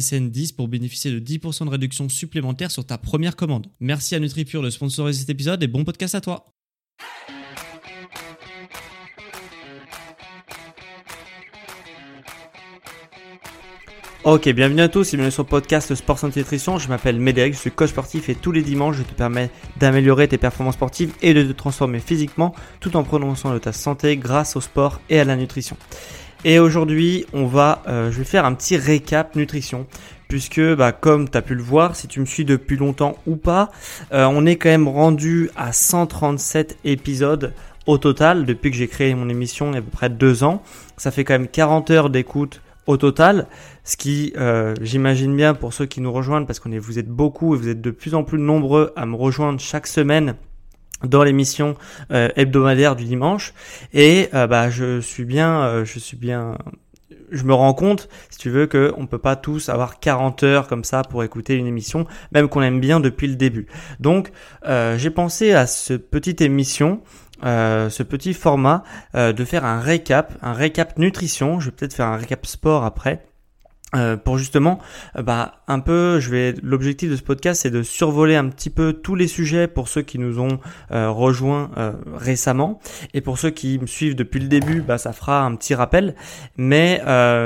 SSN 10 pour bénéficier de 10% de réduction supplémentaire sur ta première commande. Merci à NutriPure de sponsoriser cet épisode et bon podcast à toi. Ok, bienvenue à tous et bienvenue sur le podcast Sport Santé Nutrition. Je m'appelle Médéric, je suis coach sportif et tous les dimanches je te permets d'améliorer tes performances sportives et de te transformer physiquement tout en soin de ta santé grâce au sport et à la nutrition. Et aujourd'hui, on va, euh, je vais faire un petit récap nutrition puisque bah, comme tu as pu le voir, si tu me suis depuis longtemps ou pas, euh, on est quand même rendu à 137 épisodes au total depuis que j'ai créé mon émission il y a à peu près deux ans. Ça fait quand même 40 heures d'écoute au total, ce qui, euh, j'imagine bien pour ceux qui nous rejoignent, parce qu'on vous êtes beaucoup et vous êtes de plus en plus nombreux à me rejoindre chaque semaine dans l'émission euh, hebdomadaire du dimanche et bah je suis bien je suis bien je me rends compte, si tu veux, qu'on ne peut pas tous avoir 40 heures comme ça pour écouter une émission, même qu'on aime bien depuis le début. Donc, euh, j'ai pensé à ce petite émission, euh, ce petit format, euh, de faire un récap, un récap nutrition. Je vais peut-être faire un récap sport après. Euh, pour justement, euh, bah un peu, je vais. L'objectif de ce podcast, c'est de survoler un petit peu tous les sujets pour ceux qui nous ont euh, rejoints récemment et pour ceux qui me suivent depuis le début, bah ça fera un petit rappel. Mais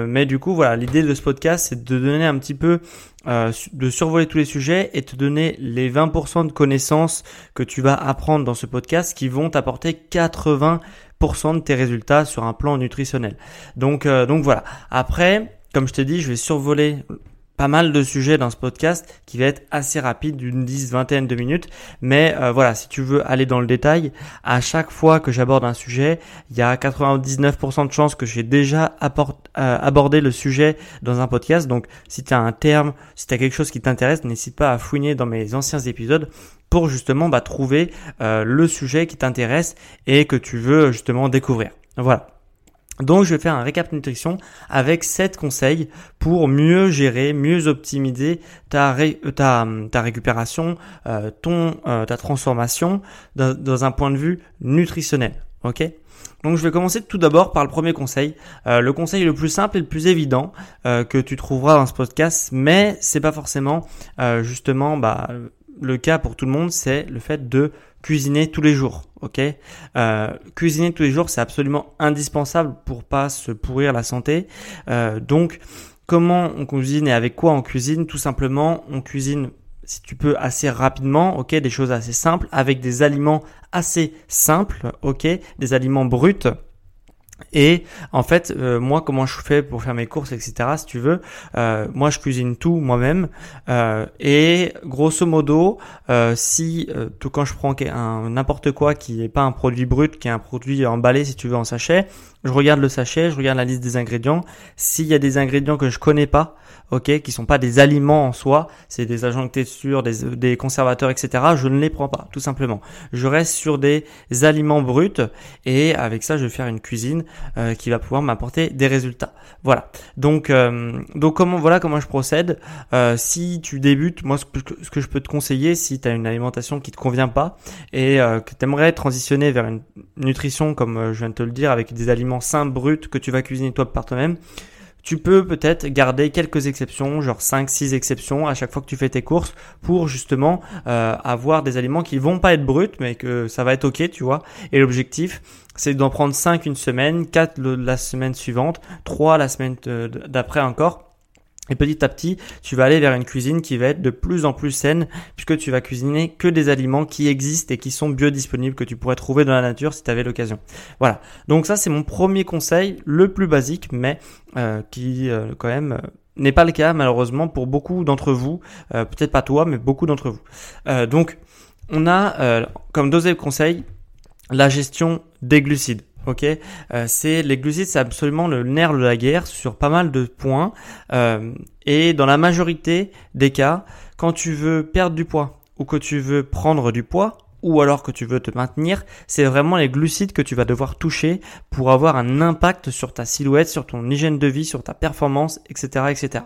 mais du coup, voilà, l'idée de ce podcast, c'est de donner un petit peu de survoler tous les sujets et te donner les 20% de connaissances que tu vas apprendre dans ce podcast qui vont t'apporter 80% de tes résultats sur un plan nutritionnel. Donc donc voilà. Après comme je te dis, je vais survoler pas mal de sujets dans ce podcast qui va être assez rapide d'une 10 vingtaine de minutes. Mais euh, voilà si tu veux aller dans le détail à chaque fois que j'aborde un sujet il y a 99% de chances que j'ai déjà euh, abordé le sujet dans un podcast. Donc si tu as un terme si tu quelque chose qui t'intéresse n'hésite pas à fouiner dans mes anciens épisodes pour justement bah, trouver euh, le sujet qui t'intéresse et que tu veux justement découvrir. Voilà donc je vais faire un récap nutrition avec 7 conseils pour mieux gérer, mieux optimiser ta, ta, ta récupération, euh, ton, euh, ta transformation dans, un point de vue nutritionnel. Ok? Donc je vais commencer tout d'abord par le premier conseil, euh, le conseil le plus simple et le plus évident que tu trouveras dans ce podcast, mais c'est pas forcément justement bah, le cas pour tout le monde, c'est le fait de cuisiner tous les jours. Ok, euh, cuisiner tous les jours, c'est absolument indispensable pour pas se pourrir la santé. Euh, donc, comment on cuisine et avec quoi on cuisine? Tout simplement, on cuisine si tu peux assez rapidement, ok, des choses assez simples avec des aliments assez simples, ok, des aliments bruts et en fait, euh, moi, comment je fais pour faire mes courses, etc. Si tu veux, euh, moi, je cuisine tout moi-même. Euh, et grosso modo, si tout quand je prends un n'importe quoi qui n'est pas un produit brut, qui est un produit emballé, si tu veux, en sachet, je regarde le sachet, je regarde la liste des ingrédients. S'il y a des ingrédients que je connais pas, ok, qui sont pas des aliments en soi, c'est des agents de texture, des, des conservateurs, etc. Je ne les prends pas, tout simplement. Je reste sur des aliments bruts et avec ça, je vais faire une cuisine euh, qui va pouvoir m'apporter des résultats. Voilà. Donc, euh, donc comment voilà comment je procède. Euh, si tu débutes, moi ce que, je peux te conseiller, si tu as une alimentation qui te convient pas et que tu aimerais transitionner vers une nutrition comme je viens de te le dire, avec des aliments sains bruts que tu vas cuisiner toi par toi-même tu peux peut-être garder quelques exceptions, genre 5-6 exceptions à chaque fois que tu fais tes courses pour justement euh, avoir des aliments qui vont pas être bruts mais que ça va être ok, tu vois. Et l'objectif, c'est d'en prendre 5 une semaine, 4 la semaine suivante, 3 la semaine d'après encore Et petit à petit, tu vas aller vers une cuisine qui va être de plus en plus saine puisque tu vas cuisiner que des aliments qui existent et qui sont biodisponibles que tu pourrais trouver dans la nature si tu avais l'occasion. Voilà. Donc ça, c'est mon premier conseil, le plus basique, mais euh, qui euh, quand même euh, n'est pas le cas malheureusement pour beaucoup d'entre vous. Peut-être pas toi, mais beaucoup d'entre vous. donc, on a comme deuxième conseil la gestion des glucides. Ok, euh, c'est les glucides, c'est absolument le nerf de la guerre sur pas mal de points. Euh, et dans la majorité des cas, quand tu veux perdre du poids ou que tu veux prendre du poids, ou alors que tu veux te maintenir, c'est vraiment les glucides que tu vas devoir toucher pour avoir un impact sur ta silhouette, sur ton hygiène de vie, sur ta performance, etc., etc.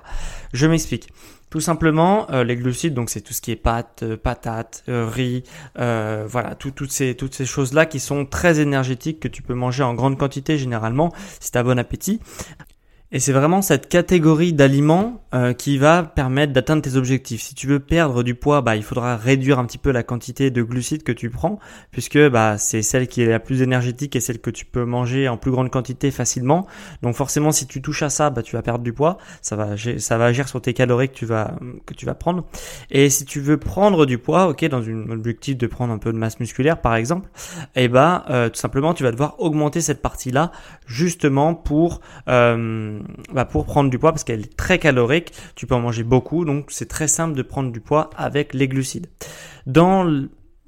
Je m'explique. Tout simplement, euh, les glucides, donc c'est tout ce qui est pâtes, euh, patates, euh, riz, voilà, toutes ces toutes ces choses là qui sont très énergétiques que tu peux manger en grande quantité généralement si tu as bon appétit. Et c'est vraiment cette catégorie d'aliments euh, qui va permettre d'atteindre tes objectifs. Si tu veux perdre du poids, bah, il faudra réduire un petit peu la quantité de glucides que tu prends, puisque bah, c'est celle qui est la plus énergétique et celle que tu peux manger en plus grande quantité facilement. Donc forcément, si tu touches à ça, bah, tu vas perdre du poids. Ça va, ça va agir sur tes calories que tu vas que tu vas prendre. Et si tu veux prendre du poids, ok, dans un objectif de prendre un peu de masse musculaire, par exemple, et eh bah, euh, tout simplement, tu vas devoir augmenter cette partie-là justement pour euh, bah pour prendre du poids parce qu'elle est très calorique. Tu peux en manger beaucoup, donc c'est très simple de prendre du poids avec les glucides. Dans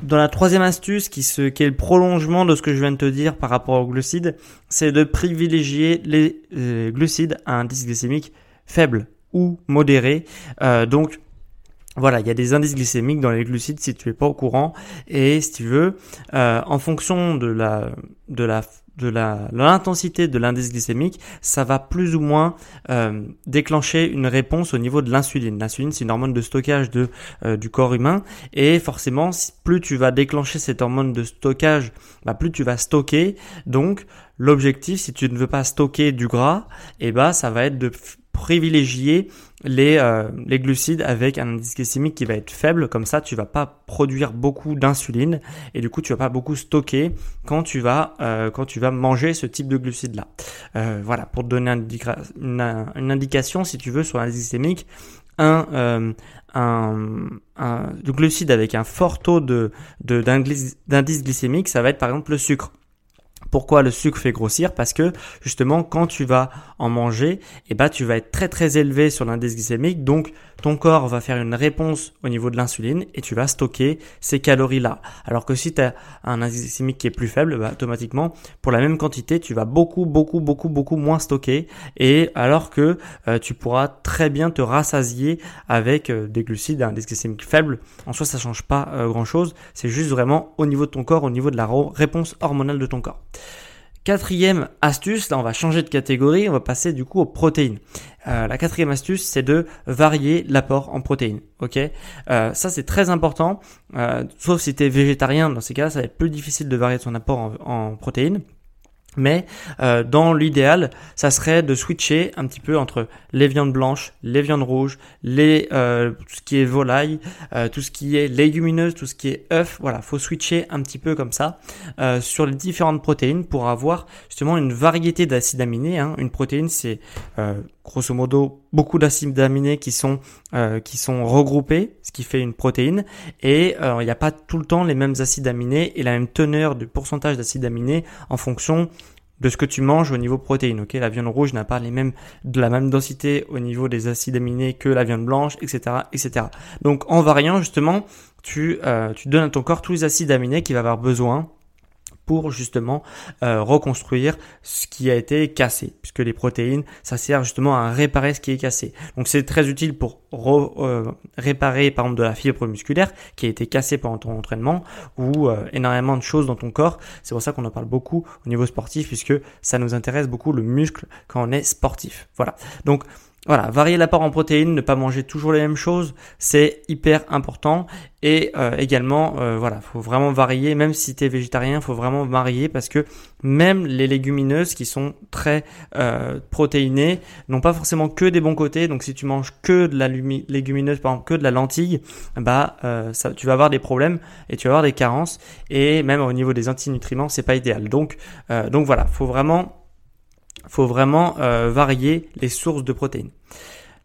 dans la troisième astuce, qui, se, qui est le prolongement de ce que je viens de te dire par rapport aux glucides, c'est de privilégier les euh, glucides à un indice glycémique faible ou modéré. Euh, donc voilà, il y a des indices glycémiques dans les glucides si tu es pas au courant. Et si tu veux, euh, en fonction de la de la de la l'intensité de l'indice glycémique, ça va plus ou moins euh, déclencher une réponse au niveau de l'insuline. L'insuline, c'est une hormone de stockage de euh, du corps humain et forcément, plus tu vas déclencher cette hormone de stockage, bah, plus tu vas stocker. Donc, l'objectif, si tu ne veux pas stocker du gras, eh bah ça va être de privilégier les, euh, les glucides avec un indice glycémique qui va être faible. Comme ça, tu vas pas produire beaucoup d'insuline et du coup, tu vas pas beaucoup stocker quand tu vas euh, quand tu vas manger ce type de glucides là. Euh, voilà, pour te donner une, indication, si tu veux, sur l'indice glycémique, un, un, un glucide avec un fort taux de d'indice glycémique, ça va être par exemple le sucre. Pourquoi le sucre fait grossir? Parce que justement quand tu vas en manger, eh ben, tu vas être très très élevé sur l'indice glycémique, donc ton corps va faire une réponse au niveau de l'insuline et tu vas stocker ces calories-là. Alors que si tu as un indice glycémique qui est plus faible, bah, automatiquement pour la même quantité, tu vas beaucoup beaucoup beaucoup beaucoup moins stocker et alors que euh, tu pourras très bien te rassasier avec euh, des glucides à indice glycémique faible. En soi, ça change pas euh, grand-chose, c'est juste vraiment au niveau de ton corps, au niveau de la réponse hormonale de ton corps. Quatrième astuce, là on va changer de catégorie, on va passer du coup aux protéines. Euh, la quatrième astuce, c'est de varier l'apport en protéines. Ok, euh, ça c'est très important. Euh, sauf si tu es végétarien, dans ces cas, ça va être plus difficile de varier ton apport en protéines. Mais euh, dans l'idéal, ça serait de switcher un petit peu entre les viandes blanches, les viandes rouges, les euh, tout ce qui est volaille, euh, tout ce qui est légumineuse, tout ce qui est œuf. Voilà, faut switcher un petit peu comme ça euh, sur les différentes protéines pour avoir justement une variété d'acides aminés. Hein. Une protéine, c'est grosso modo beaucoup d'acides aminés qui sont euh, qui sont regroupés, ce qui fait une protéine. Et il n'y a pas tout le temps les mêmes acides aminés et la même teneur de pourcentage d'acides aminés en fonction de ce que tu manges au niveau protéines. Ok, la viande rouge n'a pas les mêmes la même densité au niveau des acides aminés que la viande blanche, etc., etc. Donc en variant justement, tu euh, tu donnes à ton corps tous les acides aminés qu'il va avoir besoin pour justement euh, reconstruire ce qui a été cassé, puisque les protéines, ça sert justement à réparer ce qui est cassé. Donc c'est très utile pour euh, réparer par exemple de la fibre musculaire qui a été cassée pendant ton entraînement ou euh, énormément de choses dans ton corps. C'est pour ça qu'on en parle beaucoup au niveau sportif, puisque ça nous intéresse beaucoup le muscle quand on est sportif. Voilà. Donc voilà, varier l'apport en protéines, ne pas manger toujours les mêmes choses, c'est hyper important. Et euh, également, euh, voilà, faut vraiment varier. Même si tu es végétarien, faut vraiment varier parce que même les légumineuses qui sont très euh, protéinées n'ont pas forcément que des bons côtés. Donc si tu manges que de la légumineuse, par que de la lentille, bah euh, ça, tu vas avoir des problèmes et tu vas avoir des carences. Et même au niveau des antinutriments, c'est pas idéal. Donc donc voilà, faut vraiment faut vraiment euh, varier les sources de protéines.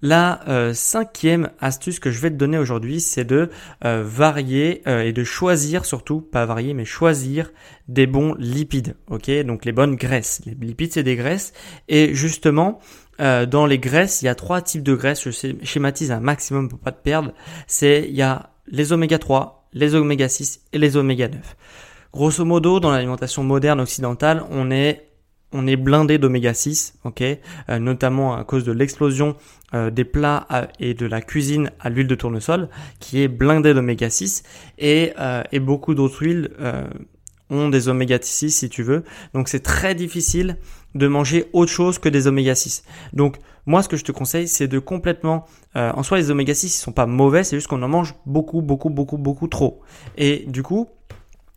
La euh, cinquième astuce que je vais te donner aujourd'hui, c'est de euh, varier et de choisir surtout, pas varier, mais choisir des bons lipides, ok? Donc les bonnes graisses. Les lipides, c'est des graisses. Et justement, dans les graisses, il y a trois types de graisses. Je schématise un maximum pour pas te perdre. C'est il y a les oméga 3, les oméga 6 et les oméga 9. Grosso modo, dans l'alimentation moderne occidentale, on est on est blindé d'oméga 6, ok, euh, notamment à cause de l'explosion euh, des plats et de la cuisine à l'huile de tournesol, qui est blindé d'oméga 6, et, euh, et beaucoup d'autres huiles ont des oméga 6 si tu veux. Donc c'est très difficile de manger autre chose que des oméga 6. Donc moi ce que je te conseille c'est de complètement en soi les oméga 6 ils sont pas mauvais, c'est juste qu'on en mange beaucoup beaucoup beaucoup beaucoup trop. Et du coup,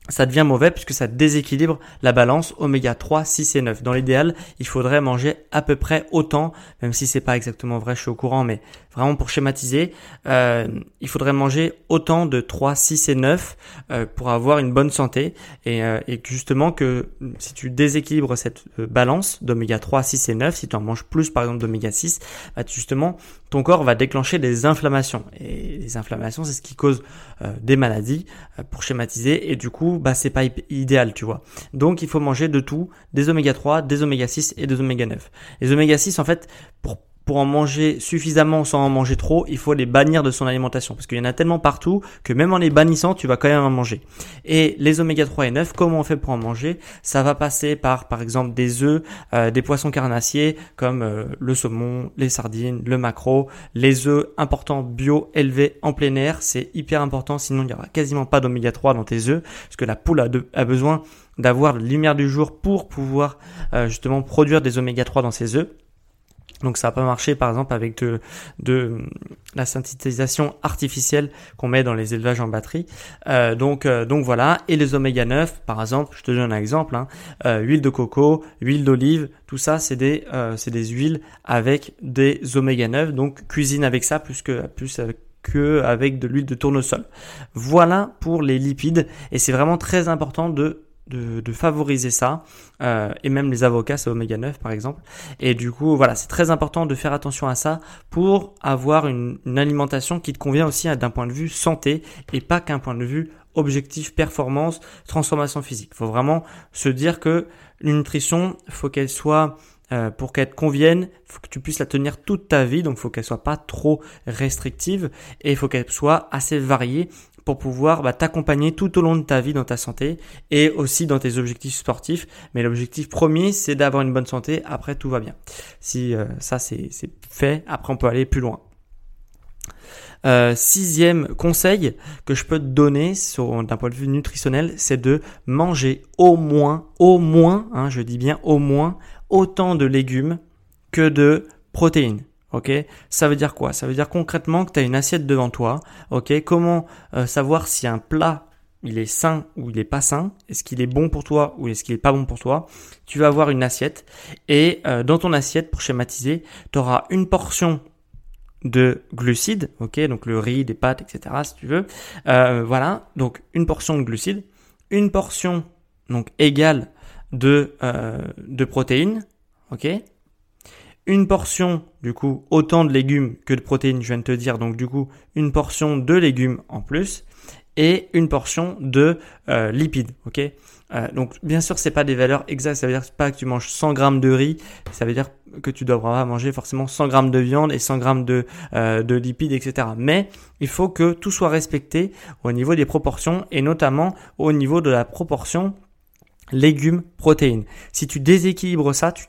ça devient mauvais puisque ça déséquilibre la balance oméga 3, 6 et 9. Dans l'idéal, il faudrait manger à peu près autant, même si c'est pas exactement vrai, je suis au courant, mais vraiment pour schématiser, euh, il faudrait manger autant de 3, 6 et 9 euh, pour avoir une bonne santé et, euh, et justement que si tu déséquilibres cette euh, balance d'oméga 3, 6 et 9, si tu en manges plus par exemple d'oméga 6, bah, justement ton corps va déclencher des inflammations et les inflammations c'est ce qui cause euh, des maladies pour schématiser et du coup bah c'est pas idéal tu vois. Donc il faut manger de tout, des oméga 3, des oméga 6 et des oméga 9. Les oméga 6 en fait pour pour en manger suffisamment sans en manger trop, il faut les bannir de son alimentation parce qu'il y en a tellement partout que même en les bannissant, tu vas quand même en manger. Et les oméga 3 et 9, comment on fait pour en manger? Ça va passer par par exemple des œufs, euh, des poissons carnassiers comme euh, le saumon, les sardines, le maquereau, les œufs importants bio élevés en plein air, c'est hyper important sinon il n'y aura quasiment pas d'oméga 3 dans tes œufs parce que la poule a, besoin d'avoir la lumière du jour pour pouvoir euh, justement produire des oméga 3 dans ses œufs. Donc ça n'a pas marché par exemple avec de, la synthétisation artificielle qu'on met dans les élevages en batterie. Euh, donc, euh, donc voilà. Et les oméga 9 par exemple, je te donne un exemple, hein, euh, huile de coco, huile d'olive, tout ça c'est des, huiles avec des oméga 9. Donc cuisine avec ça plus que, plus que avec de l'huile de tournesol. Voilà pour les lipides et c'est vraiment très important de de, favoriser ça, euh, et même les avocats, c'est oméga 9 par exemple. Et du coup, voilà, c'est très important de faire attention à ça pour avoir une, alimentation qui te convient aussi d'un point de vue santé et pas qu'un point de vue objectif, performance, transformation physique. Faut vraiment se dire que une nutrition, faut qu'elle soit euh, pour qu'elle te convienne, faut que tu puisses la tenir toute ta vie, donc faut qu'elle soit pas trop restrictive et faut qu'elle soit assez variée pour pouvoir bah, t'accompagner tout au long de ta vie dans ta santé et aussi dans tes objectifs sportifs. Mais l'objectif premier, c'est d'avoir une bonne santé. Après, tout va bien. Si euh, ça, c'est fait, après, on peut aller plus loin. Euh, sixième conseil que je peux te donner d'un point de vue nutritionnel, c'est de manger au moins, au moins, hein, je dis bien au moins, autant de légumes que de protéines. Ok, ça veut dire quoi? Ça veut dire concrètement que tu as une assiette devant toi. Ok, comment euh, savoir si un plat il est sain ou il est pas sain? Est-ce qu'il est bon pour toi ou est-ce qu'il est pas bon pour toi? Tu vas avoir une assiette et euh, dans ton assiette, pour schématiser, tu auras une portion de glucides, ok, donc le riz, des pâtes, etc. Si tu veux, euh, voilà, donc une portion de glucides, une portion donc égale de de protéines, ok, une portion, du coup, autant de légumes que de protéines, je viens de te dire, donc du coup, une portion de légumes en plus, et une portion de euh, lipides, ok? Euh, Donc bien sûr, c'est pas des valeurs exactes, ça veut dire pas que tu manges 100 grammes de riz, ça veut dire que tu devras manger forcément 100 grammes de viande et 100 grammes de, euh, de lipides, etc. Mais il faut que tout soit respecté au niveau des proportions et notamment au niveau de la proportion légumes, protéines. Si tu déséquilibres ça, tu,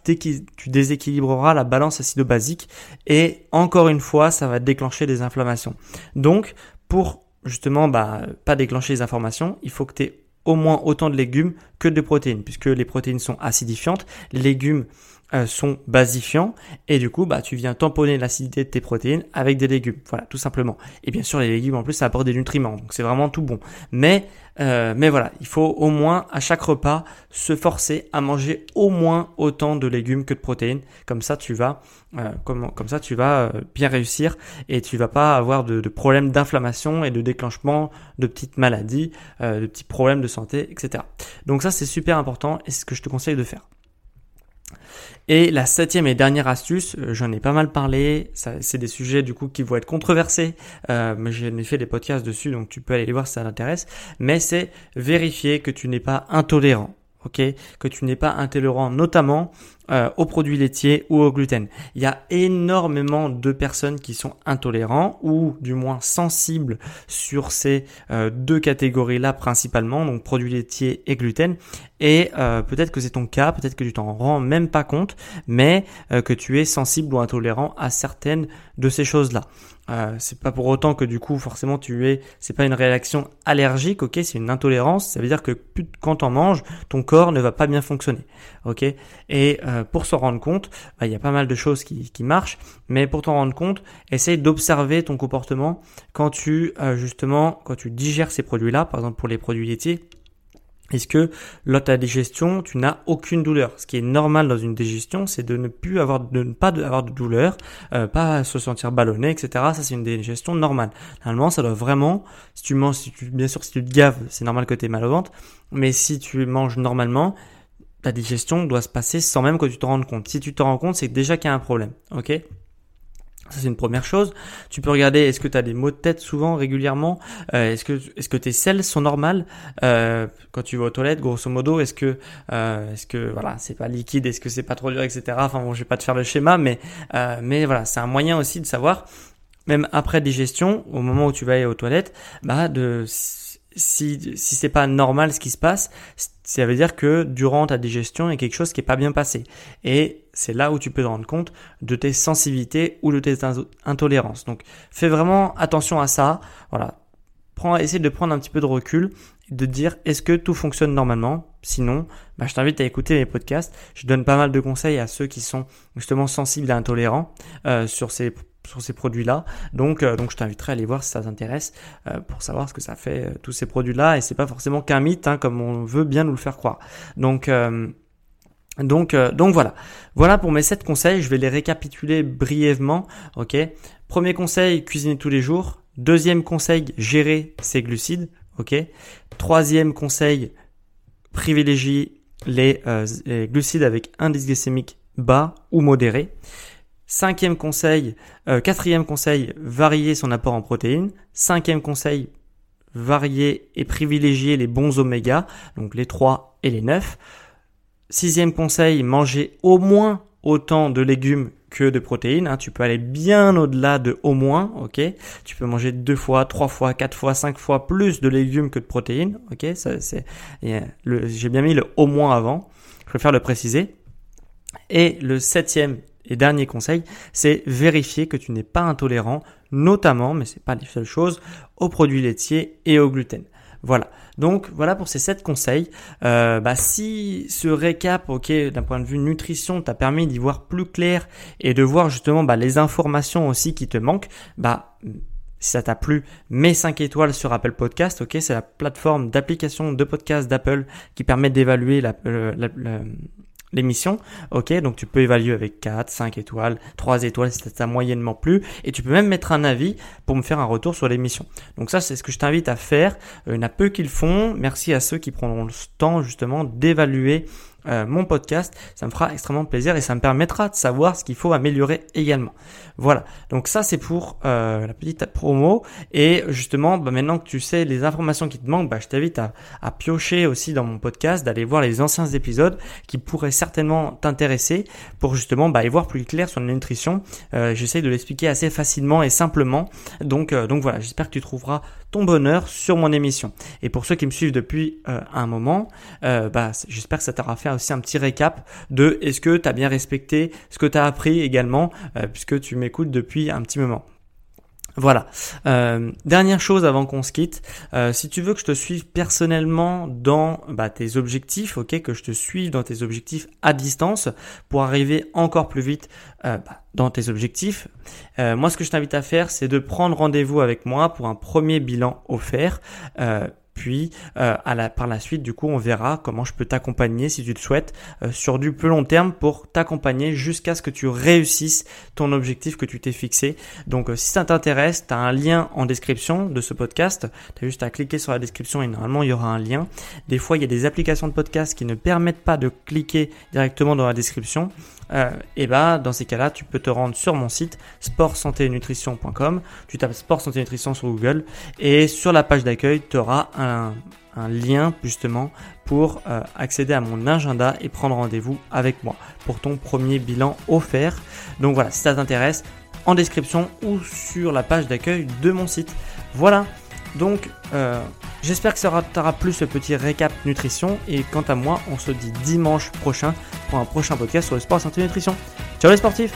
déséquilibreras la balance acido-basique et encore une fois, ça va déclencher des inflammations. Donc, pour justement bah, pas déclencher les informations, il faut que tu aies au moins autant de légumes que de protéines, puisque les protéines sont acidifiantes, légumes sont basifiants. Et du coup bah tu viens tamponner l'acidité de tes protéines avec des légumes. Voilà tout simplement. Et bien sûr les légumes en plus ça apporte des nutriments. Donc c'est vraiment tout bon. Mais euh, mais voilà il faut au moins à chaque repas se forcer à manger au moins autant de légumes que de protéines. Comme ça tu vas euh, comme, comme ça tu vas bien réussir et tu vas pas avoir de, de problèmes d'inflammation et de déclenchement de petites maladies de petits problèmes de santé etc donc ça c'est super important et c'est ce que je te conseille de faire Et la septième et dernière astuce, euh, j'en ai pas mal parlé, c'est des sujets du coup qui vont être controversés, euh, mais j'en ai fait des podcasts dessus, donc tu peux aller les voir si ça t'intéresse, mais c'est vérifier que tu n'es pas intolérant ok, que tu n'es pas intolérant notamment euh, aux produits laitiers ou au gluten. Il y a énormément de personnes qui sont intolérants ou du moins sensibles sur ces euh, deux catégories-là principalement, donc produits laitiers et gluten. Et euh, peut-être que c'est ton cas, peut-être que tu t'en rends même pas compte, mais que tu es sensible ou intolérant à certaines de ces choses-là. Euh, c'est pas pour autant que du coup forcément tu es, c'est pas une réaction allergique, ok, c'est une intolérance. Ça veut dire que quand on mange, ton corps ne va pas bien fonctionner, ok. Et pour s'en rendre compte, bah, il y a pas mal de choses qui, qui marchent, mais pour t'en rendre compte, essaye d'observer ton comportement quand tu euh, justement quand tu digères ces produits-là, par exemple pour les produits laitiers est-ce que lors de ta digestion, tu n'as aucune douleur? Ce qui est normal dans une digestion, c'est de ne plus avoir, de ne pas avoir de douleur, euh, pas se sentir ballonné, etc. Ça, c'est une digestion normale. Normalement, ça doit vraiment, si tu manges, si tu, bien sûr, si tu te gaves, c'est normal que tu aies mal au ventre, mais si tu manges normalement, ta digestion doit se passer sans même que tu te rendes compte. Si tu te rends compte, c'est déjà qu'il y a un problème. Ok? Ça c'est une première chose. Tu peux regarder est-ce que tu des maux de tête souvent, régulièrement? Euh, est-ce que est-ce que tes selles sont normales? Euh, quand tu vas aux toilettes, grosso modo. Est-ce que euh, est-ce que voilà c'est pas liquide, est-ce que c'est pas trop dur, etc. Enfin bon, je vais pas te faire le schéma, mais mais voilà c'est un moyen aussi de savoir même après digestion, au moment où tu vas aller aux toilettes, bah de si, si c'est pas normal ce qui se passe, ça veut dire que durant ta digestion, il y a quelque chose qui est pas bien passé. Et c'est là où tu peux te rendre compte de tes sensibilités ou de tes intolérances. Donc, fais vraiment attention à ça. Voilà. Prends, essaie de prendre un petit peu de recul de dire est-ce que tout fonctionne normalement? Sinon, bah, je t'invite à écouter mes podcasts. Je donne pas mal de conseils à ceux qui sont justement sensibles et intolérants euh, sur ces sur ces produits-là. Donc, euh, donc je t'inviterai à aller voir si ça t'intéresse euh, pour savoir ce que ça fait euh, tous ces produits-là. Et c'est pas forcément qu'un mythe, hein, comme on veut bien nous le faire croire. Donc donc, donc voilà. Voilà pour mes 7 conseils. Je vais les récapituler brièvement. Ok? Premier conseil, cuisiner tous les jours. Deuxième conseil, gérer ses glucides. Ok? Troisième conseil, privilégier les glucides avec indice glycémique bas ou modéré. Cinquième conseil, euh, quatrième conseil, varier son apport en protéines. Cinquième conseil, varier et privilégier les bons oméga, donc les 3 et les 9. Sixième conseil, manger au moins autant de légumes que de protéines. Hein. Tu peux aller bien au-delà de au moins, ok? Tu peux manger deux fois, trois fois, quatre fois, cinq fois plus de légumes que de protéines, ok? Ça, c'est, j'ai bien mis le au moins avant. Je préfère le préciser. Et le septième et dernier conseil, c'est vérifier que tu n'es pas intolérant, notamment, mais c'est pas les seules choses, aux produits laitiers et au gluten. Voilà. Donc voilà pour ces 7 conseils. Euh, bah, si ce récap, ok, d'un point de vue nutrition, t'a permis d'y voir plus clair et de voir justement bah, les informations aussi qui te manquent, bah si ça t'a plu, mets 5 étoiles sur Apple Podcast, ok, c'est la plateforme d'application de podcast d'Apple qui permet d'évaluer la, euh, la, l'émission. Ok, donc tu peux évaluer avec 4, 5 étoiles, 3 étoiles si ça moyennement plu. Et tu peux même mettre un avis pour me faire un retour sur l'émission. Donc ça, c'est ce que je t'invite à faire. Euh, il y en a peu qui le font. Merci à ceux qui prendront le temps justement d'évaluer euh, mon podcast, ça me fera extrêmement plaisir et ça me permettra de savoir ce qu'il faut améliorer également. Voilà, donc ça c'est pour euh, la petite promo et justement bah, maintenant que tu sais les informations qui te manquent, bah, je t'invite à, piocher aussi dans mon podcast, d'aller voir les anciens épisodes qui pourraient certainement t'intéresser pour justement bah, y voir plus clair sur la nutrition. Euh, J'essaie de l'expliquer assez facilement et simplement, donc, euh, donc voilà, j'espère que tu trouveras ton bonheur sur mon émission. Et pour ceux qui me suivent depuis euh, un moment, euh, bah, j'espère que ça t'aura fait aussi un petit récap de est-ce que tu as bien respecté ce que tu as appris également, euh, puisque tu m'écoutes depuis un petit moment. Voilà. Euh, dernière chose avant qu'on se quitte, euh, si tu veux que je te suive personnellement dans bah, tes objectifs, ok, que je te suive dans tes objectifs à distance pour arriver encore plus vite euh, bah, dans tes objectifs, moi ce que je t'invite à faire, c'est de prendre rendez-vous avec moi pour un premier bilan offert Puis euh, par la suite, du coup, on verra comment je peux t'accompagner si tu le souhaites euh, sur du plus long terme pour t'accompagner jusqu'à ce que tu réussisses ton objectif que tu t'es fixé. Donc euh, si ça t'intéresse, tu as un lien en description de ce podcast. Tu as juste à cliquer sur la description et normalement il y aura un lien. Des fois, il y a des applications de podcast qui ne permettent pas de cliquer directement dans la description. Et bah dans ces cas-là, tu peux te rendre sur mon site sportsanténutrition.com. Tu tapes sport santé nutrition sur Google et sur la page d'accueil, tu auras un un, lien justement pour euh, accéder à mon agenda et prendre rendez-vous avec moi pour ton premier bilan offert. Donc voilà, si ça t'intéresse, en description ou sur la page d'accueil de mon site. Voilà, donc euh, j'espère que ça t'aura plu ce petit récap nutrition et quant à moi, on se dit dimanche prochain pour un prochain podcast sur le sport santé nutrition. Ciao les sportifs